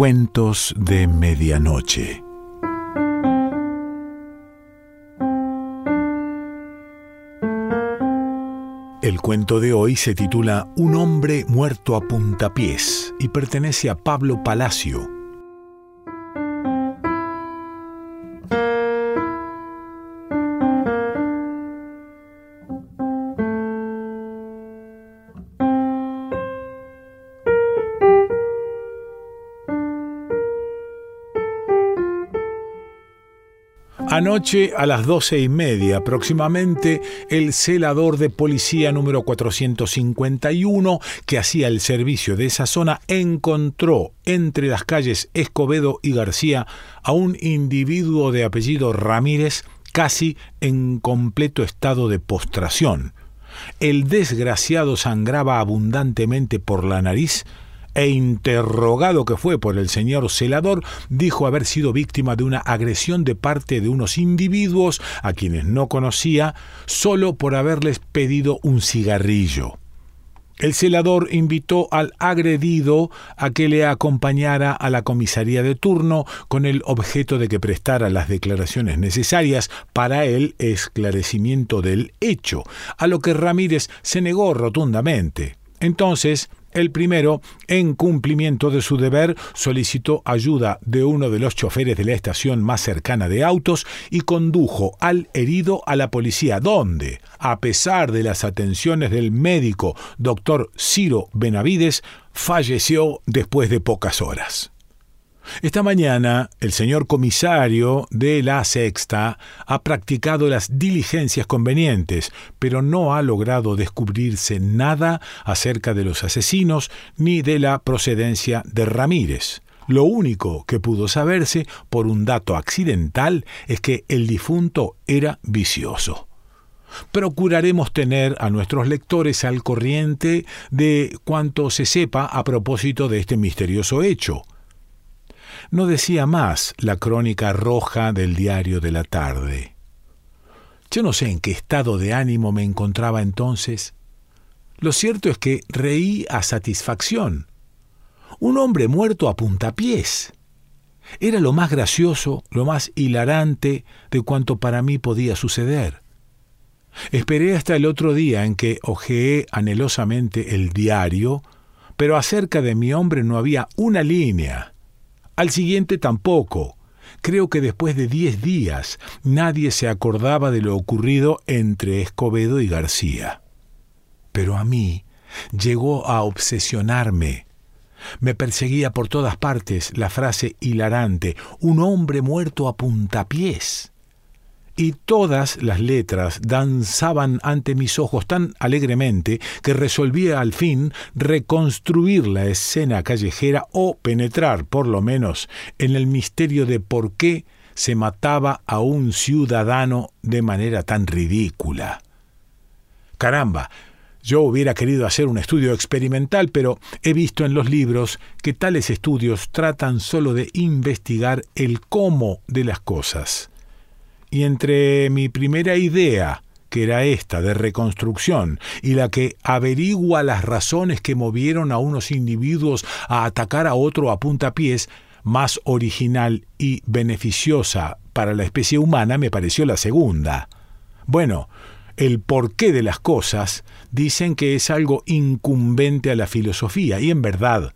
Cuentos de Medianoche. El cuento de hoy se titula Un hombre muerto a puntapiés y pertenece a Pablo Palacio Anoche a las doce y media aproximadamente, el celador de policía número 451, que hacía el servicio de esa zona, encontró entre las calles Escobedo y García a un individuo de apellido Ramírez casi en completo estado de postración. El desgraciado sangraba abundantemente por la nariz, e interrogado que fue por el señor celador, dijo haber sido víctima de una agresión de parte de unos individuos a quienes no conocía solo por haberles pedido un cigarrillo. El celador invitó al agredido a que le acompañara a la comisaría de turno con el objeto de que prestara las declaraciones necesarias para el esclarecimiento del hecho, a lo que Ramírez se negó rotundamente. Entonces, el primero, en cumplimiento de su deber, solicitó ayuda de uno de los choferes de la estación más cercana de autos y condujo al herido a la policía, donde, a pesar de las atenciones del médico doctor Ciro Benavides, falleció después de pocas horas. Esta mañana el señor comisario de la sexta ha practicado las diligencias convenientes, pero no ha logrado descubrirse nada acerca de los asesinos ni de la procedencia de Ramírez. Lo único que pudo saberse por un dato accidental es que el difunto era vicioso. Procuraremos tener a nuestros lectores al corriente de cuanto se sepa a propósito de este misterioso hecho. No decía más la crónica roja del diario de la tarde. Yo no sé en qué estado de ánimo me encontraba entonces. Lo cierto es que reí a satisfacción. Un hombre muerto a puntapiés. Era lo más gracioso, lo más hilarante de cuanto para mí podía suceder. Esperé hasta el otro día en que hojeé anhelosamente el diario, pero acerca de mi hombre no había una línea. Al siguiente tampoco. Creo que después de diez días nadie se acordaba de lo ocurrido entre Escobedo y García. Pero a mí llegó a obsesionarme. Me perseguía por todas partes la frase hilarante, un hombre muerto a puntapiés y todas las letras danzaban ante mis ojos tan alegremente que resolvía al fin reconstruir la escena callejera o penetrar, por lo menos, en el misterio de por qué se mataba a un ciudadano de manera tan ridícula. Caramba, yo hubiera querido hacer un estudio experimental, pero he visto en los libros que tales estudios tratan solo de investigar el cómo de las cosas. Y entre mi primera idea, que era esta de reconstrucción, y la que averigua las razones que movieron a unos individuos a atacar a otro a puntapiés, más original y beneficiosa para la especie humana me pareció la segunda. Bueno, el porqué de las cosas dicen que es algo incumbente a la filosofía, y en verdad,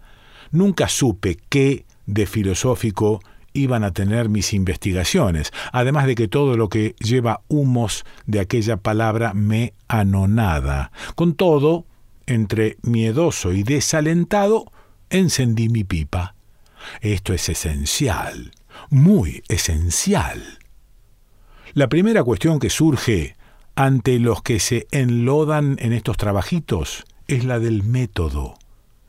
nunca supe qué de filosófico iban a tener mis investigaciones, además de que todo lo que lleva humos de aquella palabra me anonada. Con todo, entre miedoso y desalentado, encendí mi pipa. Esto es esencial, muy esencial. La primera cuestión que surge ante los que se enlodan en estos trabajitos es la del método.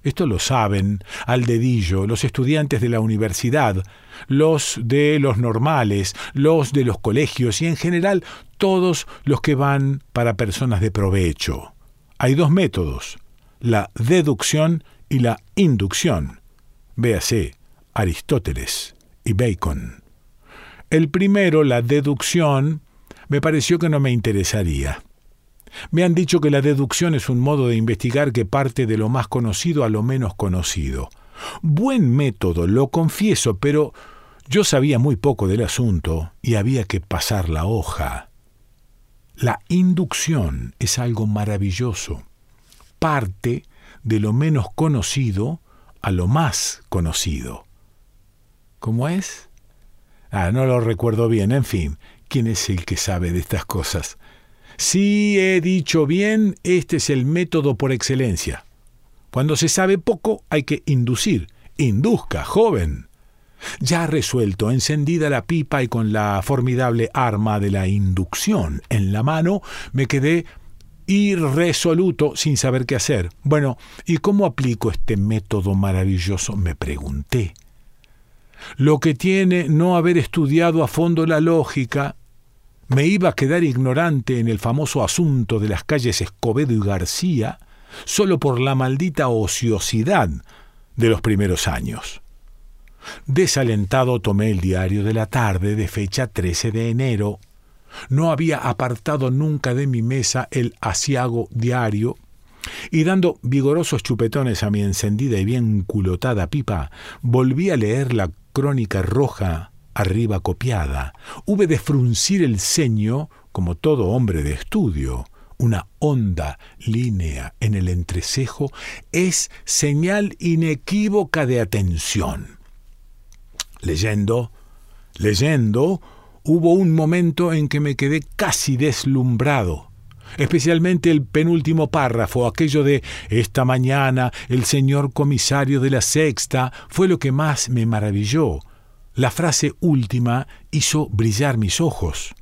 Esto lo saben al dedillo los estudiantes de la universidad, los de los normales, los de los colegios y en general todos los que van para personas de provecho. Hay dos métodos, la deducción y la inducción. Véase Aristóteles y Bacon. El primero, la deducción, me pareció que no me interesaría. Me han dicho que la deducción es un modo de investigar que parte de lo más conocido a lo menos conocido. Buen método, lo confieso, pero yo sabía muy poco del asunto y había que pasar la hoja. La inducción es algo maravilloso. Parte de lo menos conocido a lo más conocido. ¿Cómo es? Ah, no lo recuerdo bien. En fin, ¿quién es el que sabe de estas cosas? Si he dicho bien, este es el método por excelencia. Cuando se sabe poco hay que inducir. Induzca, joven. Ya resuelto, encendida la pipa y con la formidable arma de la inducción en la mano, me quedé irresoluto sin saber qué hacer. Bueno, ¿y cómo aplico este método maravilloso? me pregunté. Lo que tiene no haber estudiado a fondo la lógica, me iba a quedar ignorante en el famoso asunto de las calles Escobedo y García, solo por la maldita ociosidad de los primeros años. Desalentado tomé el diario de la tarde de fecha 13 de enero. No había apartado nunca de mi mesa el asiago diario y dando vigorosos chupetones a mi encendida y bien culotada pipa, volví a leer la crónica roja arriba copiada. Hube de fruncir el ceño como todo hombre de estudio. Una honda línea en el entrecejo es señal inequívoca de atención. Leyendo, leyendo, hubo un momento en que me quedé casi deslumbrado especialmente el penúltimo párrafo, aquello de esta mañana el señor comisario de la sexta, fue lo que más me maravilló. La frase última hizo brillar mis ojos.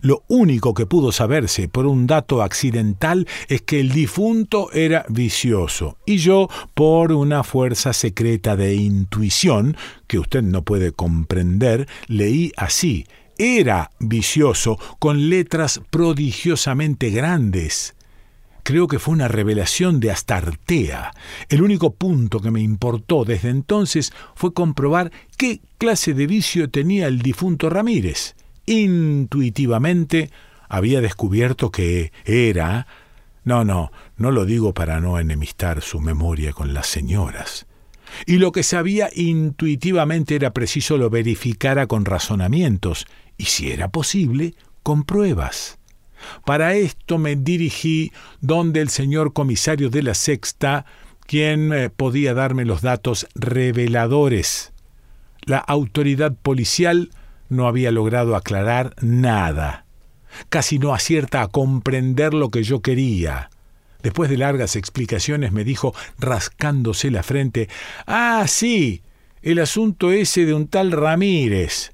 Lo único que pudo saberse por un dato accidental es que el difunto era vicioso y yo, por una fuerza secreta de intuición que usted no puede comprender, leí así era vicioso con letras prodigiosamente grandes. Creo que fue una revelación de Astartea. El único punto que me importó desde entonces fue comprobar qué clase de vicio tenía el difunto Ramírez intuitivamente había descubierto que era... No, no, no lo digo para no enemistar su memoria con las señoras. Y lo que sabía intuitivamente era preciso lo verificara con razonamientos, y si era posible, con pruebas. Para esto me dirigí donde el señor comisario de la sexta, quien eh, podía darme los datos reveladores. La autoridad policial no había logrado aclarar nada. Casi no acierta a comprender lo que yo quería. Después de largas explicaciones me dijo, rascándose la frente, Ah, sí, el asunto ese de un tal Ramírez.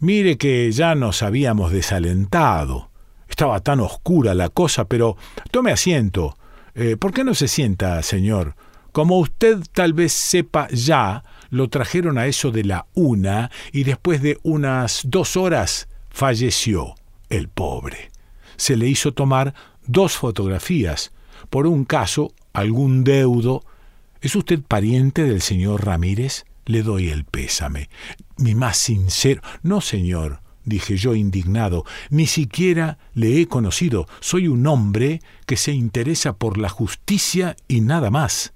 Mire que ya nos habíamos desalentado. Estaba tan oscura la cosa, pero tome asiento. Eh, ¿Por qué no se sienta, señor? Como usted tal vez sepa ya, lo trajeron a eso de la una y después de unas dos horas falleció el pobre. Se le hizo tomar dos fotografías. Por un caso, algún deudo. ¿Es usted pariente del señor Ramírez? Le doy el pésame. Mi más sincero. No, señor, dije yo indignado, ni siquiera le he conocido. Soy un hombre que se interesa por la justicia y nada más.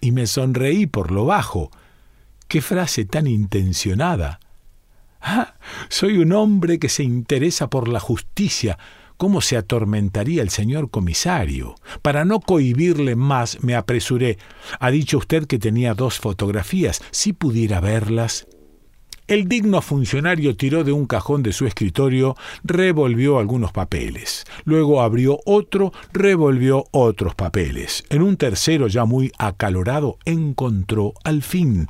Y me sonreí por lo bajo. ¡Qué frase tan intencionada! Ah, soy un hombre que se interesa por la justicia. ¿Cómo se atormentaría el señor comisario? Para no cohibirle más, me apresuré. Ha dicho usted que tenía dos fotografías. Si pudiera verlas. El digno funcionario tiró de un cajón de su escritorio, revolvió algunos papeles. Luego abrió otro, revolvió otros papeles. En un tercero, ya muy acalorado, encontró al fin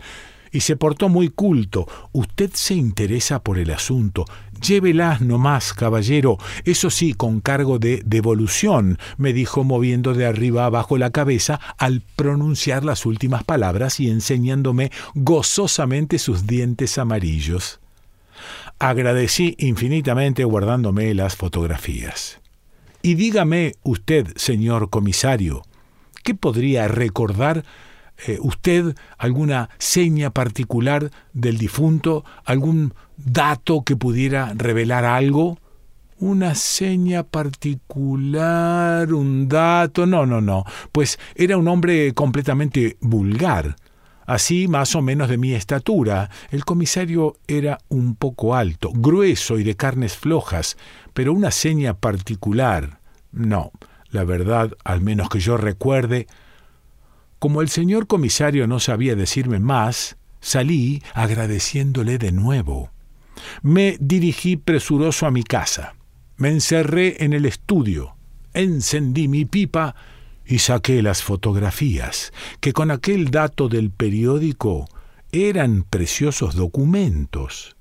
y se portó muy culto. Usted se interesa por el asunto. Llévelas nomás, caballero. Eso sí, con cargo de devolución, me dijo moviendo de arriba abajo la cabeza al pronunciar las últimas palabras y enseñándome gozosamente sus dientes amarillos. Agradecí infinitamente guardándome las fotografías. Y dígame usted, señor comisario, ¿qué podría recordar eh, usted alguna seña particular del difunto, algún dato que pudiera revelar algo? Una seña particular, un dato. No, no, no. Pues era un hombre completamente vulgar. así más o menos de mi estatura. El comisario era un poco alto, grueso y de carnes flojas, pero una seña particular. No, la verdad, al menos que yo recuerde, como el señor comisario no sabía decirme más, salí agradeciéndole de nuevo. Me dirigí presuroso a mi casa. Me encerré en el estudio, encendí mi pipa y saqué las fotografías, que con aquel dato del periódico eran preciosos documentos.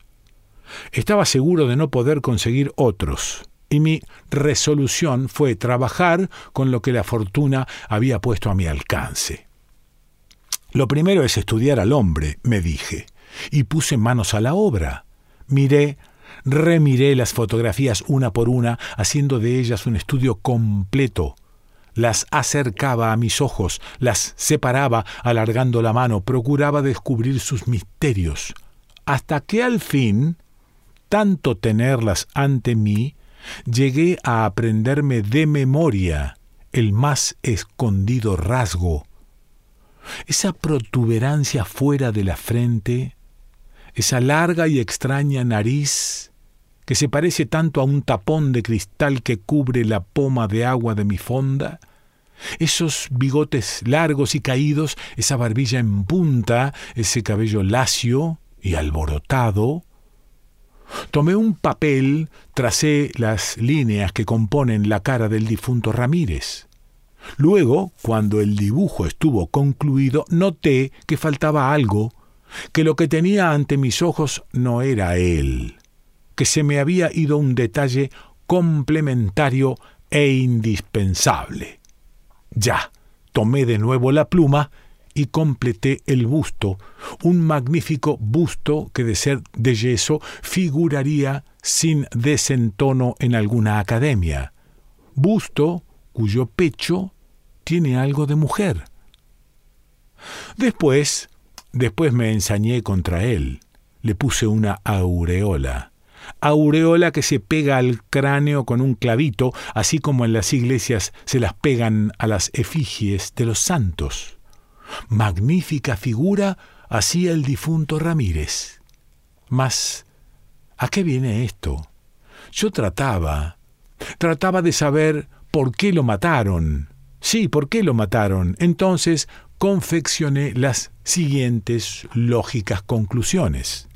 Estaba seguro de no poder conseguir otros, y mi resolución fue trabajar con lo que la fortuna había puesto a mi alcance. Lo primero es estudiar al hombre, me dije, y puse manos a la obra. Miré, remiré las fotografías una por una, haciendo de ellas un estudio completo las acercaba a mis ojos, las separaba alargando la mano, procuraba descubrir sus misterios, hasta que al fin, tanto tenerlas ante mí, llegué a aprenderme de memoria el más escondido rasgo, esa protuberancia fuera de la frente, esa larga y extraña nariz, que se parece tanto a un tapón de cristal que cubre la poma de agua de mi fonda, esos bigotes largos y caídos, esa barbilla en punta, ese cabello lacio y alborotado. Tomé un papel, tracé las líneas que componen la cara del difunto Ramírez. Luego, cuando el dibujo estuvo concluido, noté que faltaba algo, que lo que tenía ante mis ojos no era él, que se me había ido un detalle complementario e indispensable. Ya, tomé de nuevo la pluma y completé el busto, un magnífico busto que de ser de yeso figuraría sin desentono en alguna academia. Busto cuyo pecho tiene algo de mujer. Después, después me ensañé contra él. Le puse una aureola aureola que se pega al cráneo con un clavito, así como en las iglesias se las pegan a las efigies de los santos. Magnífica figura hacía el difunto Ramírez. Mas, ¿a qué viene esto? Yo trataba, trataba de saber por qué lo mataron. Sí, por qué lo mataron. Entonces confeccioné las siguientes lógicas conclusiones.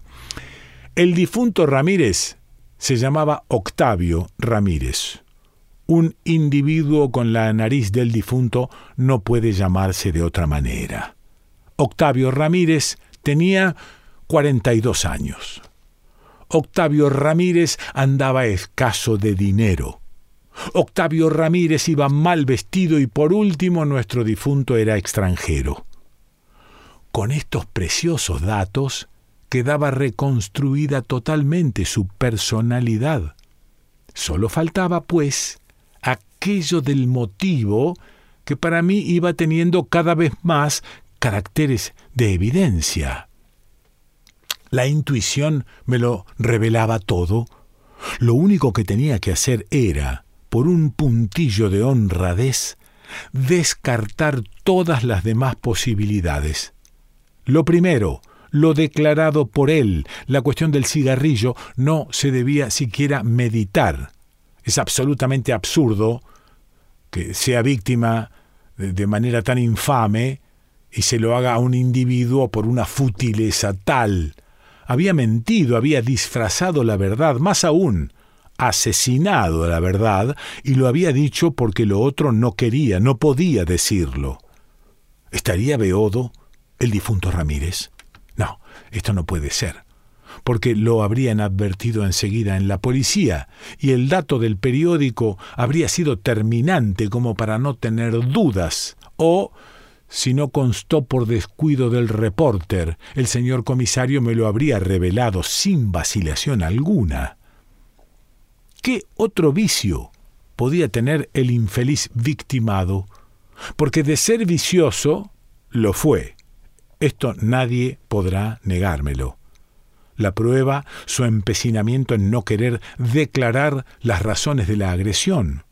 El difunto Ramírez se llamaba Octavio Ramírez. Un individuo con la nariz del difunto no puede llamarse de otra manera. Octavio Ramírez tenía 42 años. Octavio Ramírez andaba escaso de dinero. Octavio Ramírez iba mal vestido y por último nuestro difunto era extranjero. Con estos preciosos datos quedaba reconstruida totalmente su personalidad. Solo faltaba, pues, aquello del motivo que para mí iba teniendo cada vez más caracteres de evidencia. La intuición me lo revelaba todo. Lo único que tenía que hacer era, por un puntillo de honradez, descartar todas las demás posibilidades. Lo primero, lo declarado por él. La cuestión del cigarrillo no se debía siquiera meditar. Es absolutamente absurdo que sea víctima de manera tan infame y se lo haga a un individuo por una futileza tal. Había mentido, había disfrazado la verdad, más aún, asesinado la verdad, y lo había dicho porque lo otro no quería, no podía decirlo. ¿Estaría Beodo, el difunto Ramírez? No, esto no puede ser, porque lo habrían advertido enseguida en la policía, y el dato del periódico habría sido terminante como para no tener dudas, o, si no constó por descuido del repórter, el señor comisario me lo habría revelado sin vacilación alguna. ¿Qué otro vicio podía tener el infeliz victimado? Porque de ser vicioso, lo fue esto nadie podrá negármelo. La prueba, su empecinamiento en no querer declarar las razones de la agresión.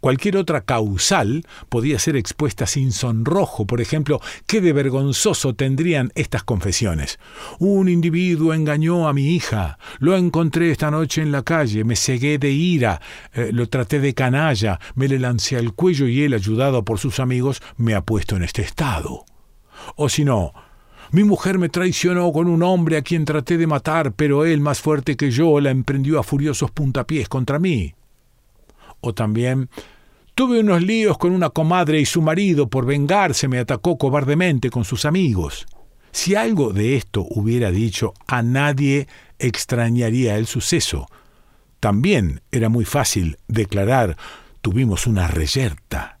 Cualquier otra causal podía ser expuesta sin sonrojo. Por ejemplo, ¿qué de vergonzoso tendrían estas confesiones? Un individuo engañó a mi hija. Lo encontré esta noche en la calle. Me cegué de ira. Eh, lo traté de canalla. Me le lancé al cuello y él, ayudado por sus amigos, me ha puesto en este estado. O si no, mi mujer me traicionó con un hombre a quien traté de matar, pero él, más fuerte que yo, la emprendió a furiosos puntapiés contra mí. O también tuve unos líos con una comadre y su marido por vengarse me atacó cobardemente con sus amigos. Si algo de esto hubiera dicho, a nadie extrañaría el suceso. También era muy fácil declarar tuvimos una reyerta.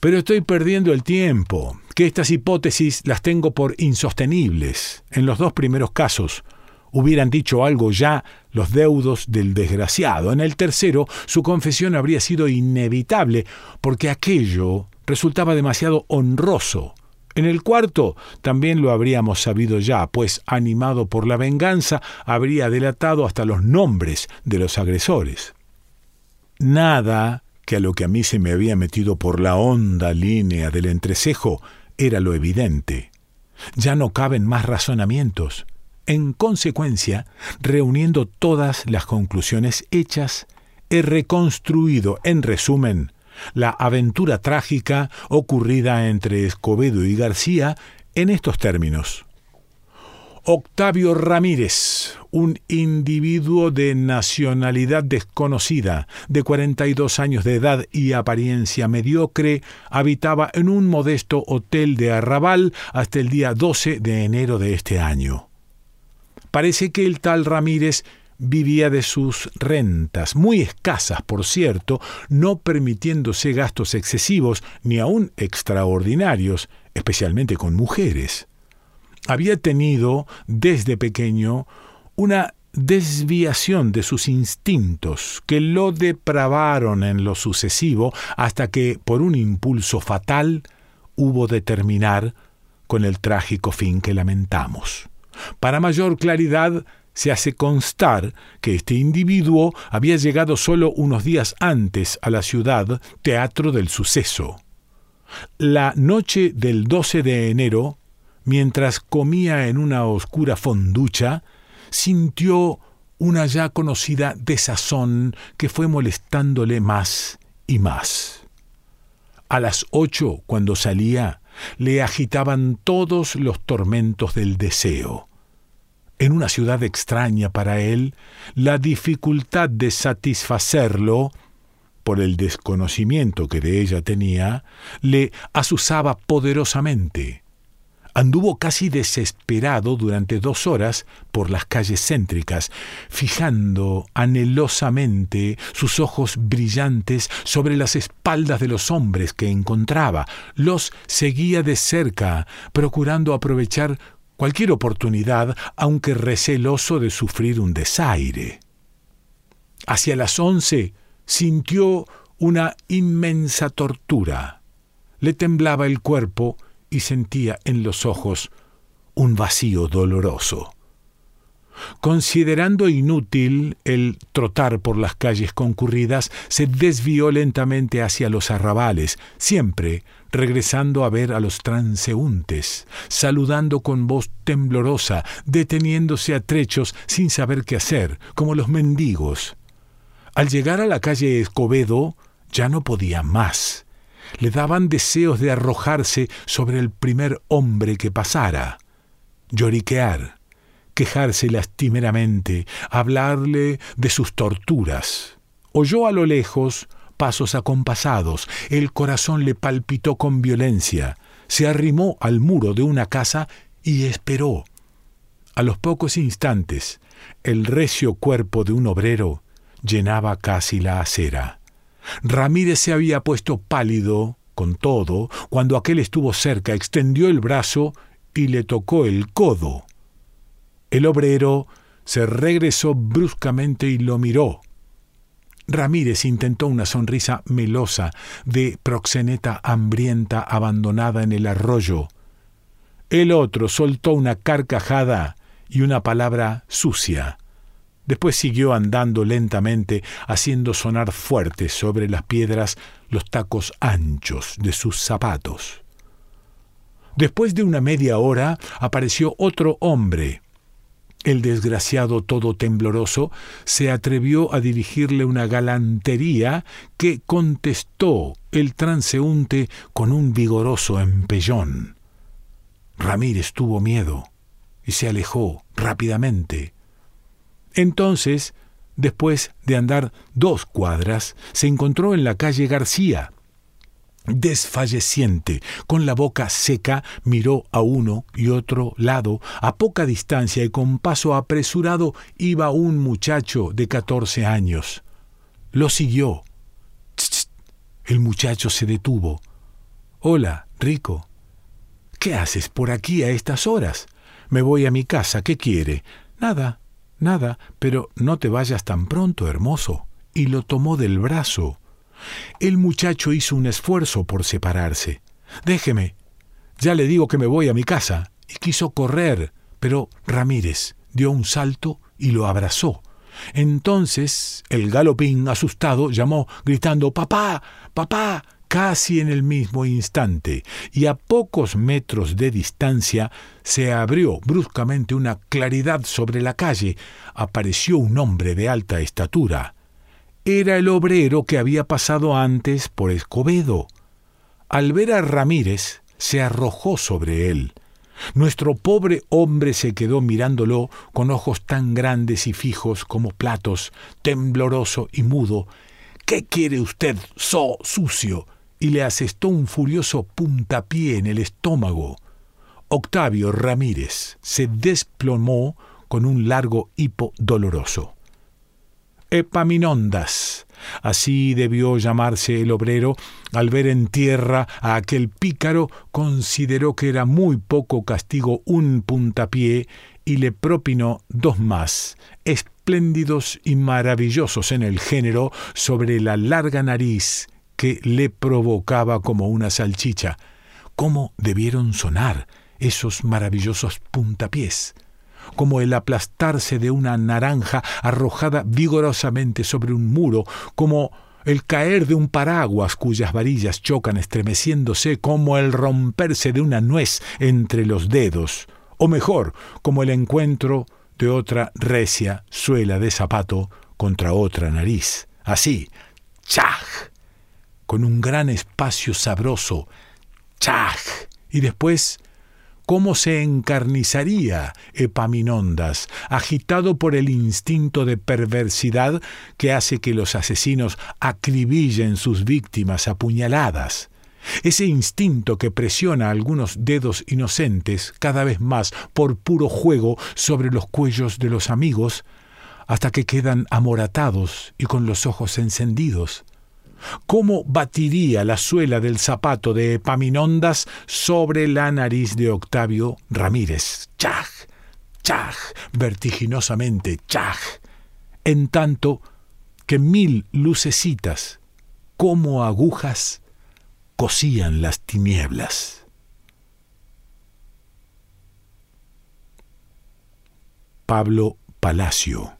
Pero estoy perdiendo el tiempo, que estas hipótesis las tengo por insostenibles. En los dos primeros casos, hubieran dicho algo ya los deudos del desgraciado. En el tercero, su confesión habría sido inevitable, porque aquello resultaba demasiado honroso. En el cuarto también lo habríamos sabido ya, pues animado por la venganza habría delatado hasta los nombres de los agresores. Nada que a lo que a mí se me había metido por la honda línea del entrecejo era lo evidente. Ya no caben más razonamientos. En consecuencia, reuniendo todas las conclusiones hechas, he reconstruido, en resumen, la aventura trágica ocurrida entre Escobedo y García en estos términos. Octavio Ramírez, un individuo de nacionalidad desconocida, de 42 años de edad y apariencia mediocre, habitaba en un modesto hotel de Arrabal hasta el día 12 de enero de este año. Parece que el tal Ramírez vivía de sus rentas, muy escasas, por cierto, no permitiéndose gastos excesivos ni aun extraordinarios, especialmente con mujeres. Había tenido, desde pequeño, una desviación de sus instintos que lo depravaron en lo sucesivo hasta que, por un impulso fatal, hubo de terminar con el trágico fin que lamentamos. Para mayor claridad, se hace constar que este individuo había llegado solo unos días antes a la ciudad, teatro del suceso. La noche del 12 de enero, mientras comía en una oscura fonducha, sintió una ya conocida desazón que fue molestándole más y más. A las ocho, cuando salía, le agitaban todos los tormentos del deseo en una ciudad extraña para él, la dificultad de satisfacerlo, por el desconocimiento que de ella tenía, le asusaba poderosamente. Anduvo casi desesperado durante dos horas por las calles céntricas, fijando anhelosamente sus ojos brillantes sobre las espaldas de los hombres que encontraba. Los seguía de cerca, procurando aprovechar cualquier oportunidad, aunque receloso de sufrir un desaire. Hacia las once sintió una inmensa tortura. Le temblaba el cuerpo y sentía en los ojos un vacío doloroso. Considerando inútil el trotar por las calles concurridas, se desvió lentamente hacia los arrabales, siempre regresando a ver a los transeúntes, saludando con voz temblorosa, deteniéndose a trechos sin saber qué hacer, como los mendigos. Al llegar a la calle Escobedo, ya no podía más. Le daban deseos de arrojarse sobre el primer hombre que pasara, lloriquear, quejarse lastimeramente, hablarle de sus torturas. Oyó a lo lejos pasos acompasados, el corazón le palpitó con violencia, se arrimó al muro de una casa y esperó. A los pocos instantes, el recio cuerpo de un obrero llenaba casi la acera. Ramírez se había puesto pálido, con todo, cuando aquel estuvo cerca, extendió el brazo y le tocó el codo. El obrero se regresó bruscamente y lo miró. Ramírez intentó una sonrisa melosa de proxeneta hambrienta abandonada en el arroyo. El otro soltó una carcajada y una palabra sucia. Después siguió andando lentamente, haciendo sonar fuertes sobre las piedras los tacos anchos de sus zapatos. Después de una media hora apareció otro hombre. El desgraciado todo tembloroso se atrevió a dirigirle una galantería que contestó el transeúnte con un vigoroso empellón. Ramírez tuvo miedo y se alejó rápidamente. Entonces, después de andar dos cuadras, se encontró en la calle García. Desfalleciente, con la boca seca, miró a uno y otro lado. A poca distancia y con paso apresurado iba un muchacho de catorce años. Lo siguió. El muchacho se detuvo. Hola, Rico. ¿Qué haces por aquí a estas horas? Me voy a mi casa. ¿Qué quiere? Nada, nada, pero no te vayas tan pronto, hermoso. Y lo tomó del brazo. El muchacho hizo un esfuerzo por separarse. Déjeme. Ya le digo que me voy a mi casa. Y quiso correr, pero Ramírez dio un salto y lo abrazó. Entonces el galopín, asustado, llamó, gritando Papá, papá, casi en el mismo instante, y a pocos metros de distancia se abrió bruscamente una claridad sobre la calle. Apareció un hombre de alta estatura. Era el obrero que había pasado antes por Escobedo. Al ver a Ramírez, se arrojó sobre él. Nuestro pobre hombre se quedó mirándolo con ojos tan grandes y fijos como platos, tembloroso y mudo. ¿Qué quiere usted, so sucio? Y le asestó un furioso puntapié en el estómago. Octavio Ramírez se desplomó con un largo hipo doloroso. Epaminondas. Así debió llamarse el obrero, al ver en tierra a aquel pícaro, consideró que era muy poco castigo un puntapié y le propinó dos más, espléndidos y maravillosos en el género, sobre la larga nariz que le provocaba como una salchicha. ¿Cómo debieron sonar esos maravillosos puntapiés? como el aplastarse de una naranja arrojada vigorosamente sobre un muro, como el caer de un paraguas cuyas varillas chocan estremeciéndose, como el romperse de una nuez entre los dedos, o mejor, como el encuentro de otra recia suela de zapato contra otra nariz. Así, ¡chaj! Con un gran espacio sabroso, ¡chaj! Y después, cómo se encarnizaría Epaminondas, agitado por el instinto de perversidad que hace que los asesinos acribillen sus víctimas apuñaladas. Ese instinto que presiona algunos dedos inocentes cada vez más por puro juego sobre los cuellos de los amigos, hasta que quedan amoratados y con los ojos encendidos. ¿Cómo batiría la suela del zapato de Epaminondas sobre la nariz de Octavio Ramírez? ¡Chaj! ¡Chaj! vertiginosamente, ¡chaj! En tanto que mil lucecitas, como agujas, cosían las tinieblas. Pablo Palacio